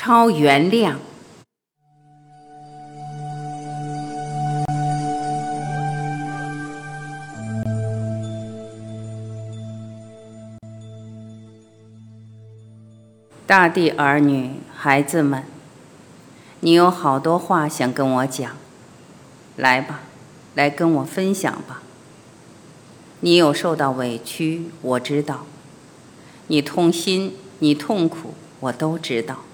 超原谅。大地儿女，孩子们，你有好多话想跟我讲，来吧，来跟我分享吧。你有受到委屈，我知道；你痛心，你痛苦，我都知道。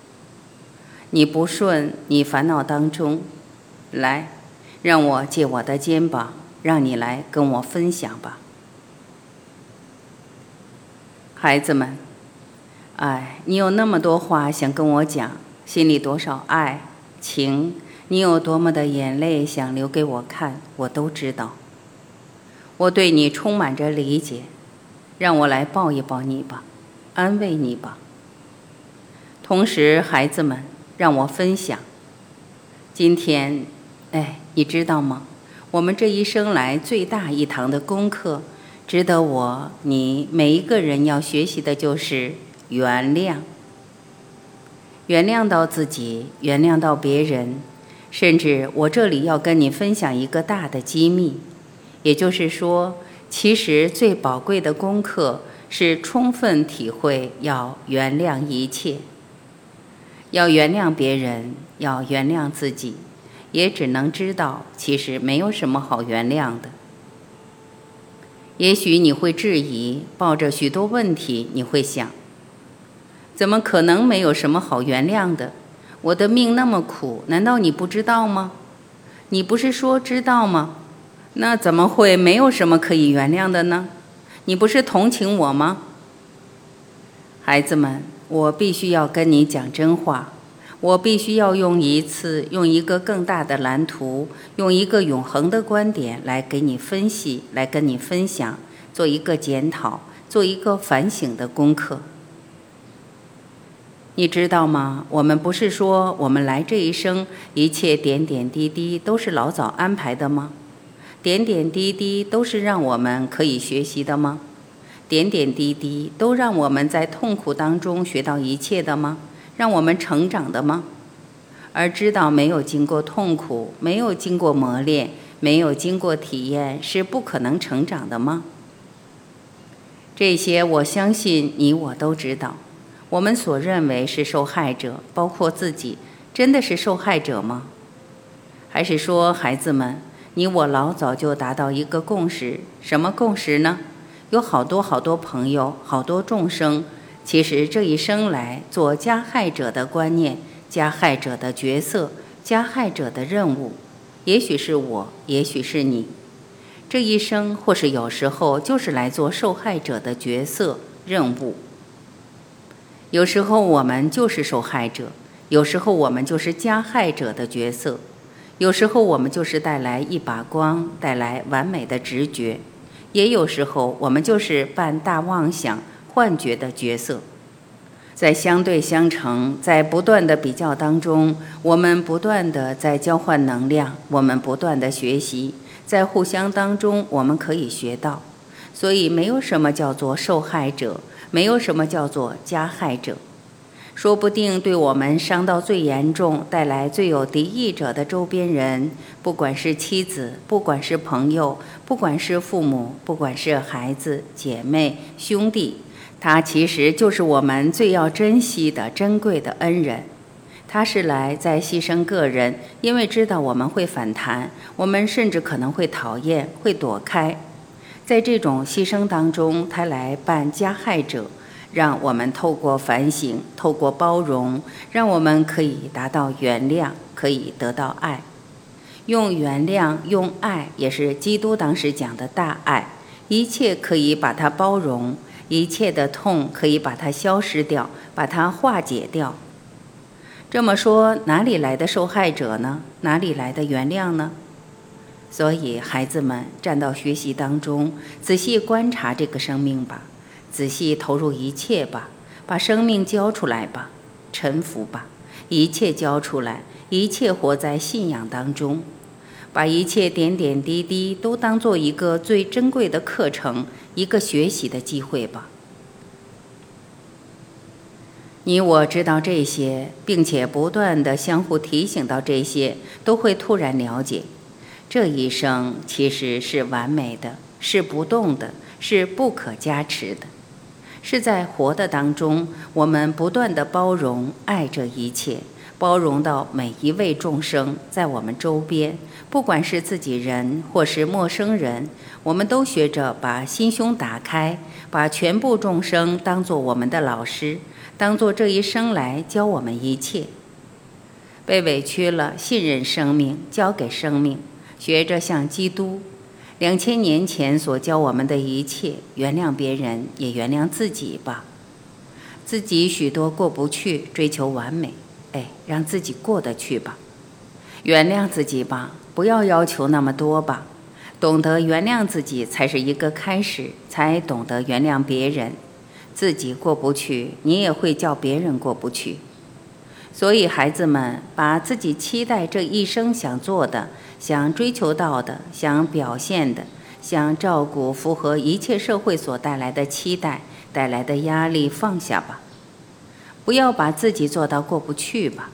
你不顺，你烦恼当中，来，让我借我的肩膀，让你来跟我分享吧，孩子们。哎，你有那么多话想跟我讲，心里多少爱情，你有多么的眼泪想留给我看，我都知道。我对你充满着理解，让我来抱一抱你吧，安慰你吧。同时，孩子们，让我分享。今天，哎，你知道吗？我们这一生来最大一堂的功课，值得我你每一个人要学习的就是。原谅，原谅到自己，原谅到别人，甚至我这里要跟你分享一个大的机密，也就是说，其实最宝贵的功课是充分体会要原谅一切，要原谅别人，要原谅自己，也只能知道其实没有什么好原谅的。也许你会质疑，抱着许多问题，你会想。怎么可能没有什么好原谅的？我的命那么苦，难道你不知道吗？你不是说知道吗？那怎么会没有什么可以原谅的呢？你不是同情我吗？孩子们，我必须要跟你讲真话，我必须要用一次，用一个更大的蓝图，用一个永恒的观点来给你分析，来跟你分享，做一个检讨，做一个反省的功课。你知道吗？我们不是说我们来这一生一切点点滴滴都是老早安排的吗？点点滴滴都是让我们可以学习的吗？点点滴滴都让我们在痛苦当中学到一切的吗？让我们成长的吗？而知道没有经过痛苦，没有经过磨练，没有经过体验是不可能成长的吗？这些我相信你我都知道。我们所认为是受害者，包括自己，真的是受害者吗？还是说，孩子们，你我老早就达到一个共识？什么共识呢？有好多好多朋友，好多众生，其实这一生来做加害者的观念、加害者的角色、加害者的任务，也许是我，也许是你，这一生或是有时候就是来做受害者的角色任务。有时候我们就是受害者，有时候我们就是加害者的角色，有时候我们就是带来一把光，带来完美的直觉，也有时候我们就是扮大妄想、幻觉的角色。在相对相成，在不断的比较当中，我们不断的在交换能量，我们不断的学习，在互相当中，我们可以学到。所以，没有什么叫做受害者。没有什么叫做加害者，说不定对我们伤到最严重、带来最有敌意者的周边人，不管是妻子，不管是朋友，不管是父母，不管是孩子、姐妹、兄弟，他其实就是我们最要珍惜的珍贵的恩人。他是来在牺牲个人，因为知道我们会反弹，我们甚至可能会讨厌、会躲开。在这种牺牲当中，他来扮加害者，让我们透过反省、透过包容，让我们可以达到原谅，可以得到爱。用原谅、用爱，也是基督当时讲的大爱，一切可以把它包容，一切的痛可以把它消失掉，把它化解掉。这么说，哪里来的受害者呢？哪里来的原谅呢？所以，孩子们站到学习当中，仔细观察这个生命吧，仔细投入一切吧，把生命交出来吧，臣服吧，一切交出来，一切活在信仰当中，把一切点点滴滴都当做一个最珍贵的课程，一个学习的机会吧。你我知道这些，并且不断的相互提醒到这些，都会突然了解，这一生其实是完美的，是不动的，是不可加持的，是在活的当中，我们不断的包容爱这一切，包容到每一位众生在我们周边，不管是自己人或是陌生人，我们都学着把心胸打开，把全部众生当做我们的老师。当做这一生来教我们一切，被委屈了，信任生命，交给生命，学着像基督两千年前所教我们的一切，原谅别人，也原谅自己吧。自己许多过不去，追求完美，哎，让自己过得去吧。原谅自己吧，不要要求那么多吧。懂得原谅自己才是一个开始，才懂得原谅别人。自己过不去，你也会叫别人过不去。所以，孩子们把自己期待这一生想做的、想追求到的、想表现的、想照顾、符合一切社会所带来的期待、带来的压力放下吧。不要把自己做到过不去吧。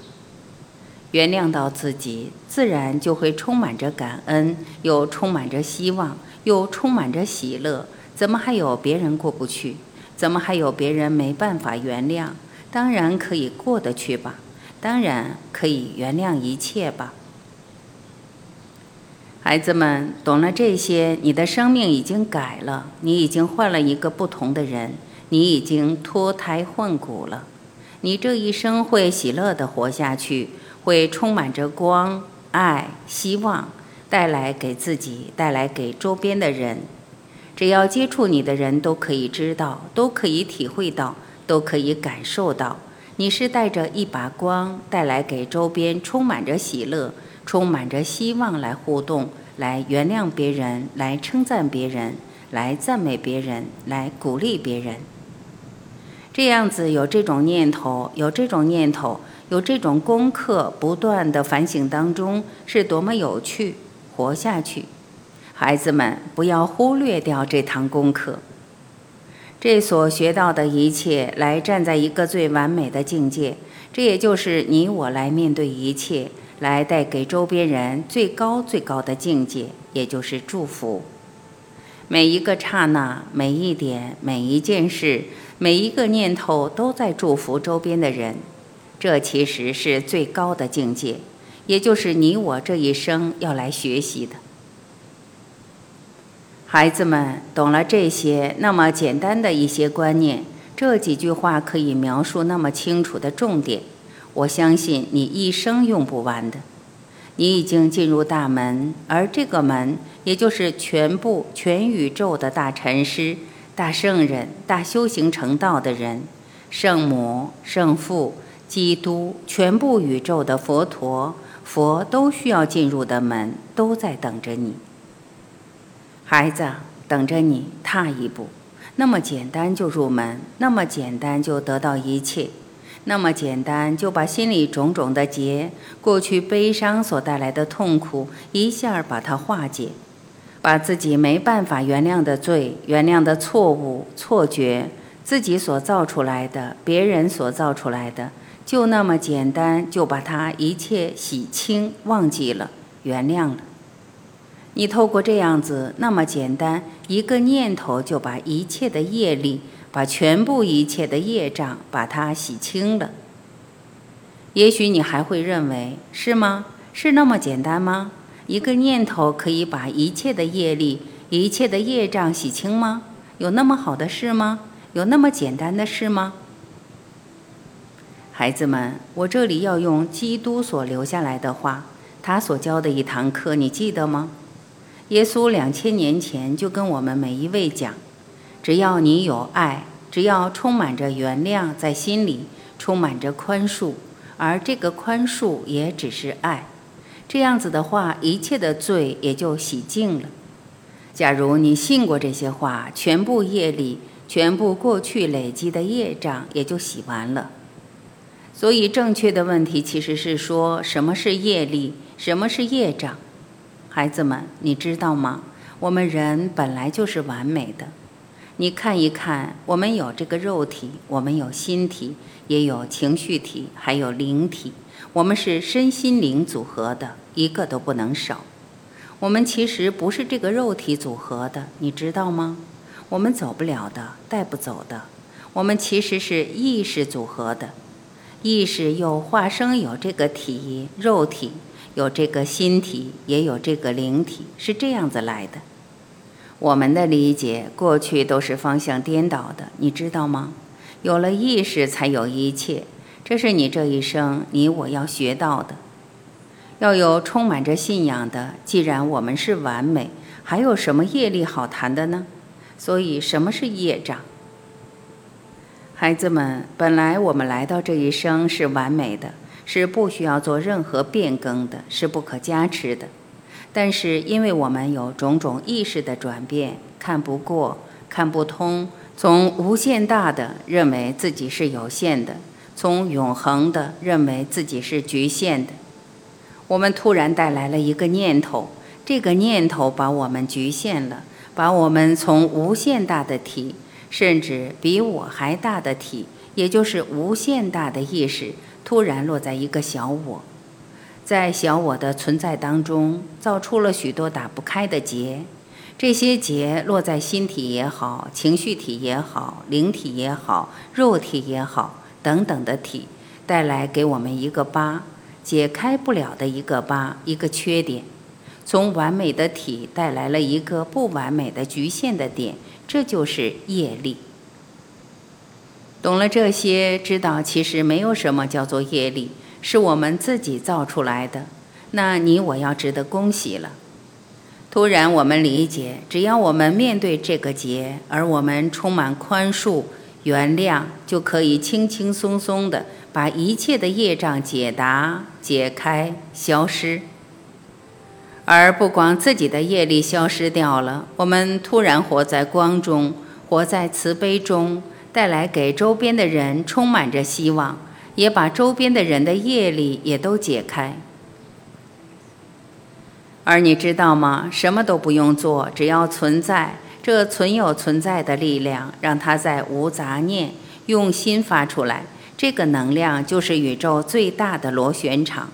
原谅到自己，自然就会充满着感恩，又充满着希望，又充满着喜乐。怎么还有别人过不去？怎么还有别人没办法原谅？当然可以过得去吧，当然可以原谅一切吧。孩子们懂了这些，你的生命已经改了，你已经换了一个不同的人，你已经脱胎换骨了。你这一生会喜乐的活下去，会充满着光、爱、希望，带来给自己，带来给周边的人。只要接触你的人都可以知道，都可以体会到，都可以感受到，你是带着一把光，带来给周边充满着喜乐、充满着希望来互动，来原谅别人，来称赞别人，来赞美别人，来鼓励别人。这样子有这种念头，有这种念头，有这种功课，不断的反省当中，是多么有趣，活下去。孩子们，不要忽略掉这堂功课。这所学到的一切，来站在一个最完美的境界。这也就是你我来面对一切，来带给周边人最高最高的境界，也就是祝福。每一个刹那，每一点，每一件事，每一个念头，都在祝福周边的人。这其实是最高的境界，也就是你我这一生要来学习的。孩子们懂了这些那么简单的一些观念，这几句话可以描述那么清楚的重点，我相信你一生用不完的。你已经进入大门，而这个门，也就是全部全宇宙的大禅师、大圣人、大修行成道的人、圣母、圣父、基督，全部宇宙的佛陀、佛都需要进入的门，都在等着你。孩子，等着你踏一步，那么简单就入门，那么简单就得到一切，那么简单就把心里种种的结、过去悲伤所带来的痛苦一下把它化解，把自己没办法原谅的罪、原谅的错误、错觉，自己所造出来的、别人所造出来的，就那么简单就把它一切洗清、忘记了、原谅了。你透过这样子那么简单一个念头，就把一切的业力，把全部一切的业障，把它洗清了。也许你还会认为是吗？是那么简单吗？一个念头可以把一切的业力、一切的业障洗清吗？有那么好的事吗？有那么简单的事吗？孩子们，我这里要用基督所留下来的话，他所教的一堂课，你记得吗？耶稣两千年前就跟我们每一位讲：只要你有爱，只要充满着原谅在心里，充满着宽恕，而这个宽恕也只是爱，这样子的话，一切的罪也就洗净了。假如你信过这些话，全部业力，全部过去累积的业障也就洗完了。所以，正确的问题其实是说什么是业力，什么是业障。孩子们，你知道吗？我们人本来就是完美的。你看一看，我们有这个肉体，我们有心体，也有情绪体，还有灵体。我们是身心灵组合的，一个都不能少。我们其实不是这个肉体组合的，你知道吗？我们走不了的，带不走的。我们其实是意识组合的，意识又化生有这个体肉体，有这个心体，也有这个灵体，是这样子来的。我们的理解过去都是方向颠倒的，你知道吗？有了意识，才有一切。这是你这一生你我要学到的。要有充满着信仰的。既然我们是完美，还有什么业力好谈的呢？所以，什么是业障？孩子们，本来我们来到这一生是完美的，是不需要做任何变更的，是不可加持的。但是，因为我们有种种意识的转变，看不过，看不通，从无限大的认为自己是有限的，从永恒的认为自己是局限的。我们突然带来了一个念头，这个念头把我们局限了，把我们从无限大的体，甚至比我还大的体，也就是无限大的意识，突然落在一个小我，在小我的存在当中，造出了许多打不开的结。这些结落在心体也好，情绪体也好，灵体也好，肉体也好等等的体，带来给我们一个疤。解开不了的一个疤，一个缺点，从完美的体带来了一个不完美的局限的点，这就是业力。懂了这些，知道其实没有什么叫做业力，是我们自己造出来的。那你我要值得恭喜了。突然我们理解，只要我们面对这个劫，而我们充满宽恕、原谅，就可以轻轻松松的。把一切的业障解答、解开、消失，而不光自己的业力消失掉了，我们突然活在光中，活在慈悲中，带来给周边的人充满着希望，也把周边的人的业力也都解开。而你知道吗？什么都不用做，只要存在，这存有存在的力量，让它在无杂念、用心发出来。这个能量就是宇宙最大的螺旋场，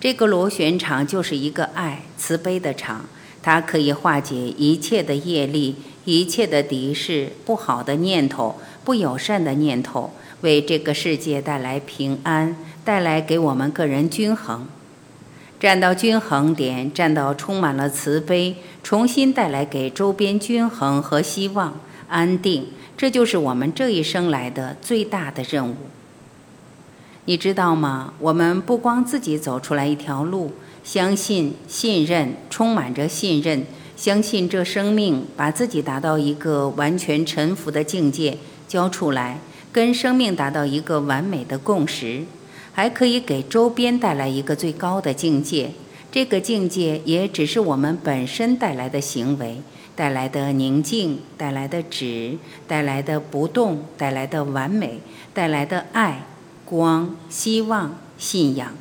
这个螺旋场就是一个爱慈悲的场，它可以化解一切的业力、一切的敌视、不好的念头、不友善的念头，为这个世界带来平安，带来给我们个人均衡。站到均衡点，站到充满了慈悲，重新带来给周边均衡和希望、安定，这就是我们这一生来的最大的任务。你知道吗？我们不光自己走出来一条路，相信、信任，充满着信任，相信这生命把自己达到一个完全臣服的境界，交出来，跟生命达到一个完美的共识，还可以给周边带来一个最高的境界。这个境界也只是我们本身带来的行为，带来的宁静，带来的止，带来的不动，带来的完美，带来的爱。光、希望、信仰，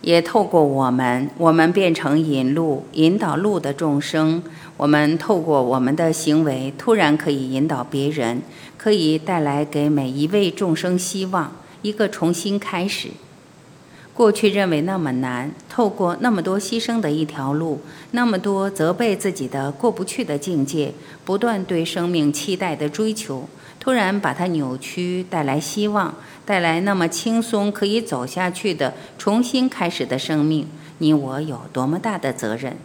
也透过我们，我们变成引路、引导路的众生。我们透过我们的行为，突然可以引导别人，可以带来给每一位众生希望，一个重新开始。过去认为那么难，透过那么多牺牲的一条路，那么多责备自己的过不去的境界，不断对生命期待的追求，突然把它扭曲，带来希望。带来那么轻松可以走下去的重新开始的生命，你我有多么大的责任？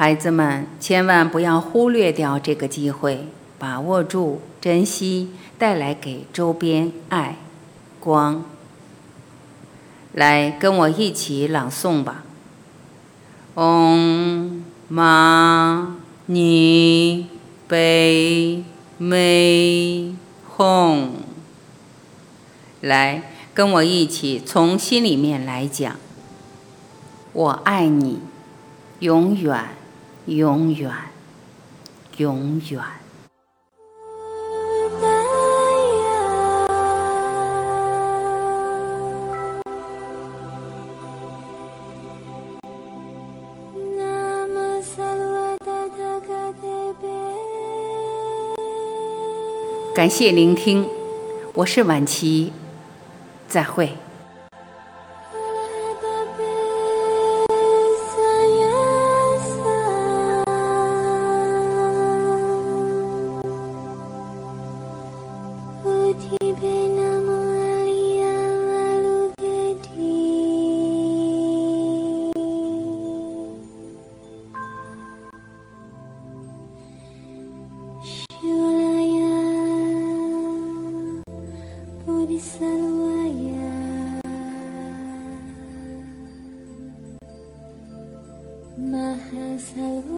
孩子们，千万不要忽略掉这个机会，把握住，珍惜，带来给周边爱、光。来，跟我一起朗诵吧。嗡嘛呢呗咪吽。来，跟我一起从心里面来讲。我爱你，永远，永远，永远。感谢聆听，我是晚琪，再会。Maha